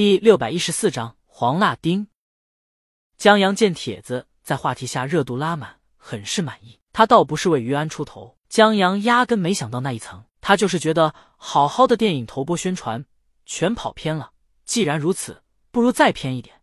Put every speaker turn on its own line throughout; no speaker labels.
第六百一十四章黄辣丁。江阳见帖子在话题下热度拉满，很是满意。他倒不是为于安出头，江阳压根没想到那一层。他就是觉得好好的电影头播宣传全跑偏了。既然如此，不如再偏一点。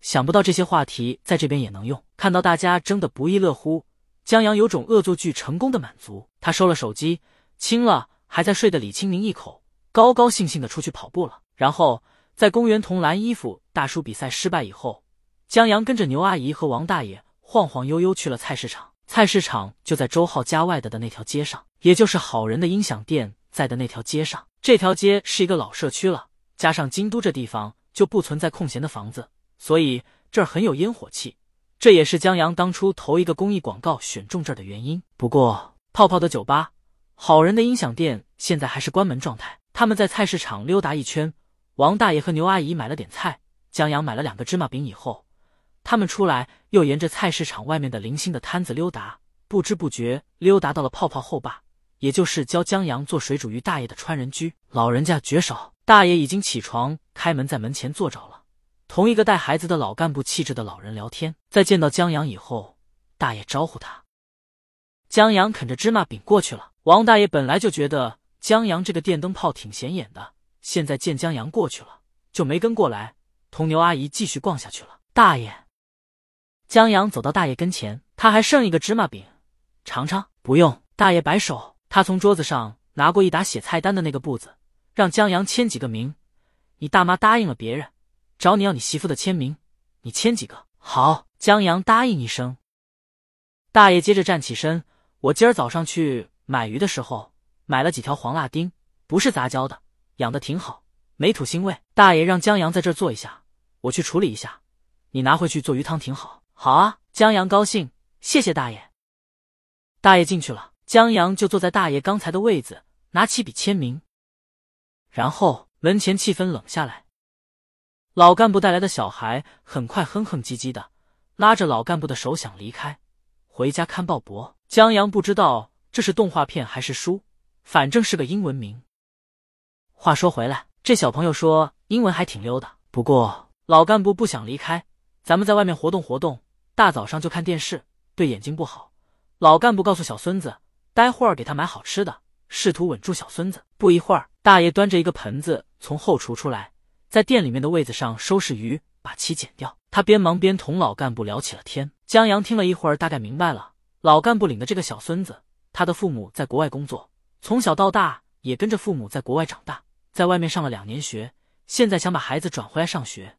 想不到这些话题在这边也能用。看到大家争得不亦乐乎，江阳有种恶作剧成功的满足。他收了手机，亲了还在睡的李清明一口，高高兴兴的出去跑步了。然后在公园同蓝衣服大叔比赛失败以后，江阳跟着牛阿姨和王大爷晃晃悠悠去了菜市场。菜市场就在周浩家外的的那条街上，也就是好人的音响店在的那条街上。这条街是一个老社区了，加上京都这地方就不存在空闲的房子，所以这儿很有烟火气。这也是江阳当初投一个公益广告选中这儿的原因。不过，泡泡的酒吧、好人的音响店现在还是关门状态。他们在菜市场溜达一圈，王大爷和牛阿姨买了点菜，江阳买了两个芝麻饼以后。他们出来，又沿着菜市场外面的零星的摊子溜达，不知不觉溜达到了泡泡后坝，也就是教江阳做水煮鱼大爷的川人居。老人家绝少，大爷已经起床，开门在门前坐着了，同一个带孩子的老干部气质的老人聊天。在见到江阳以后，大爷招呼他，江阳啃着芝麻饼过去了。王大爷本来就觉得江阳这个电灯泡挺显眼的，现在见江阳过去了，就没跟过来，同牛阿姨继续逛下去了。大爷。江阳走到大爷跟前，他还剩一个芝麻饼，尝尝。不用，大爷摆手，他从桌子上拿过一沓写菜单的那个簿子，让江阳签几个名。你大妈答应了别人，找你要你媳妇的签名，你签几个？好，江阳答应一声。大爷接着站起身，我今儿早上去买鱼的时候，买了几条黄辣丁，不是杂交的，养的挺好，没土腥味。大爷让江阳在这儿坐一下，我去处理一下，你拿回去做鱼汤挺好。好啊，江阳高兴，谢谢大爷。大爷进去了，江阳就坐在大爷刚才的位子，拿起笔签名。然后门前气氛冷下来。老干部带来的小孩很快哼哼唧唧的，拉着老干部的手想离开，回家看鲍勃。江阳不知道这是动画片还是书，反正是个英文名。话说回来，这小朋友说英文还挺溜的。不过老干部不想离开，咱们在外面活动活动。大早上就看电视，对眼睛不好。老干部告诉小孙子，待会儿给他买好吃的，试图稳住小孙子。不一会儿，大爷端着一个盆子从后厨出来，在店里面的位子上收拾鱼，把漆剪掉。他边忙边同老干部聊起了天。江阳听了一会儿，大概明白了，老干部领的这个小孙子，他的父母在国外工作，从小到大也跟着父母在国外长大，在外面上了两年学，现在想把孩子转回来上学，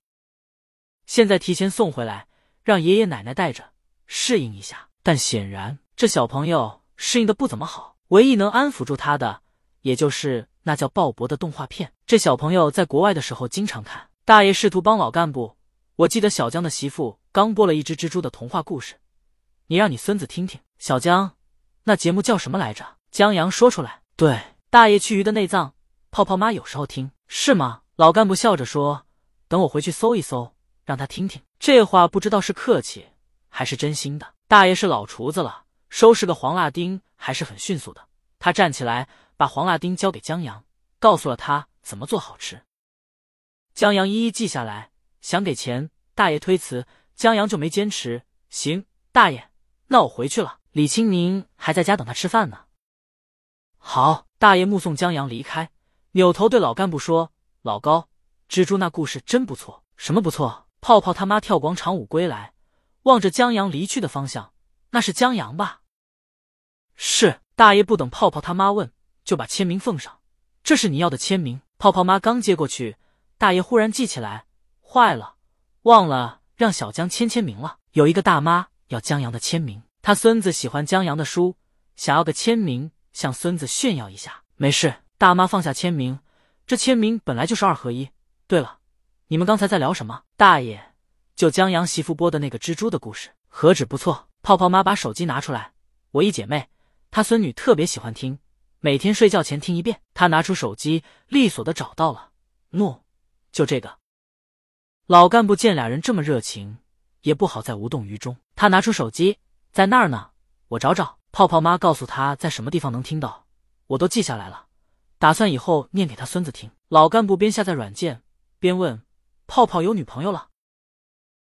现在提前送回来。让爷爷奶奶带着适应一下，但显然这小朋友适应的不怎么好。唯一能安抚住他的，也就是那叫鲍勃的动画片。这小朋友在国外的时候经常看。大爷试图帮老干部，我记得小江的媳妇刚播了一只蜘蛛的童话故事，你让你孙子听听。小江，那节目叫什么来着？江阳说出来。对，大爷去鱼的内脏。泡泡妈有时候听，是吗？老干部笑着说，等我回去搜一搜。让他听听，这话不知道是客气还是真心的。大爷是老厨子了，收拾个黄辣丁还是很迅速的。他站起来，把黄辣丁交给江阳，告诉了他怎么做好吃。江阳一一记下来，想给钱，大爷推辞，江阳就没坚持。行，大爷，那我回去了。李清明还在家等他吃饭呢。好，大爷目送江阳离开，扭头对老干部说：“老高，蜘蛛那故事真不错。什么不错？”泡泡他妈跳广场舞归来，望着江阳离去的方向，那是江阳吧？是大爷不等泡泡他妈问，就把签名奉上。这是你要的签名。泡泡妈刚接过去，大爷忽然记起来，坏了，忘了让小江签签名了。有一个大妈要江阳的签名，他孙子喜欢江阳的书，想要个签名向孙子炫耀一下。没事，大妈放下签名，这签名本来就是二合一。对了。你们刚才在聊什么？大爷，就江阳媳妇播的那个蜘蛛的故事，何止不错。泡泡妈把手机拿出来，我一姐妹，她孙女特别喜欢听，每天睡觉前听一遍。她拿出手机，利索的找到了，诺，就这个。老干部见俩人这么热情，也不好再无动于衷。他拿出手机，在那儿呢，我找找。泡泡妈告诉他在什么地方能听到，我都记下来了，打算以后念给他孙子听。老干部边下载软件。边问：“泡泡有女朋友了？”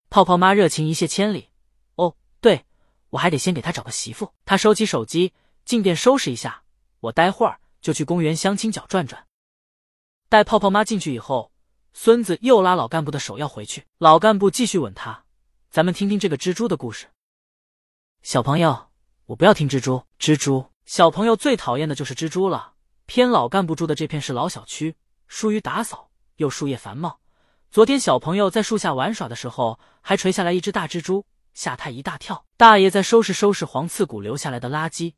泡泡妈热情一泻千里：“哦，对，我还得先给他找个媳妇。”他收起手机，进店收拾一下，我待会儿就去公园相亲角转转。带泡泡妈进去以后，孙子又拉老干部的手要回去。老干部继续吻他：“咱们听听这个蜘蛛的故事。”小朋友，我不要听蜘蛛，蜘蛛。小朋友最讨厌的就是蜘蛛了。偏老干部住的这片是老小区，疏于打扫，又树叶繁茂。昨天小朋友在树下玩耍的时候，还垂下来一只大蜘蛛，吓他一大跳。大爷在收拾收拾黄刺骨留下来的垃圾，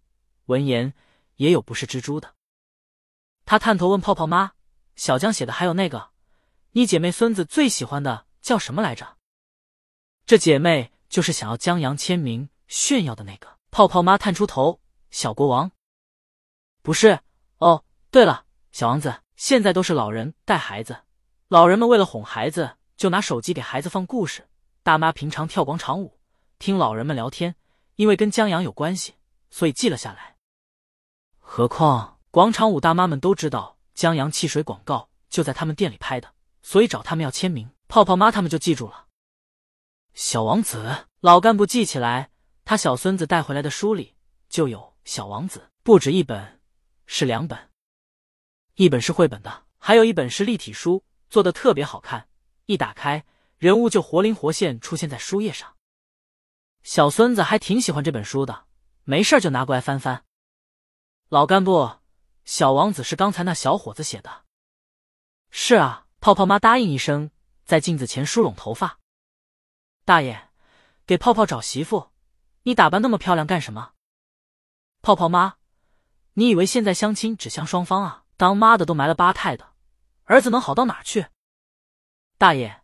闻言也有不是蜘蛛的。他探头问泡泡妈：“小江写的还有那个，你姐妹孙子最喜欢的叫什么来着？”这姐妹就是想要江阳签名炫耀的那个。泡泡妈探出头。小国王，不是哦。对了，小王子，现在都是老人带孩子，老人们为了哄孩子，就拿手机给孩子放故事。大妈平常跳广场舞，听老人们聊天，因为跟江阳有关系，所以记了下来。何况广场舞大妈们都知道江阳汽水广告就在他们店里拍的，所以找他们要签名。泡泡妈他们就记住了。小王子，老干部记起来，他小孙子带回来的书里就有。小王子不止一本，是两本，一本是绘本的，还有一本是立体书，做的特别好看。一打开，人物就活灵活现出现在书页上。小孙子还挺喜欢这本书的，没事就拿过来翻翻。老干部，小王子是刚才那小伙子写的。是啊，泡泡妈答应一声，在镜子前梳拢头发。大爷，给泡泡找媳妇，你打扮那么漂亮干什么？泡泡妈，你以为现在相亲只相双方啊？当妈的都埋了八胎的，儿子能好到哪去？大爷，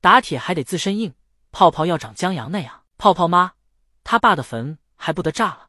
打铁还得自身硬，泡泡要长江阳那样。泡泡妈，他爸的坟还不得炸了？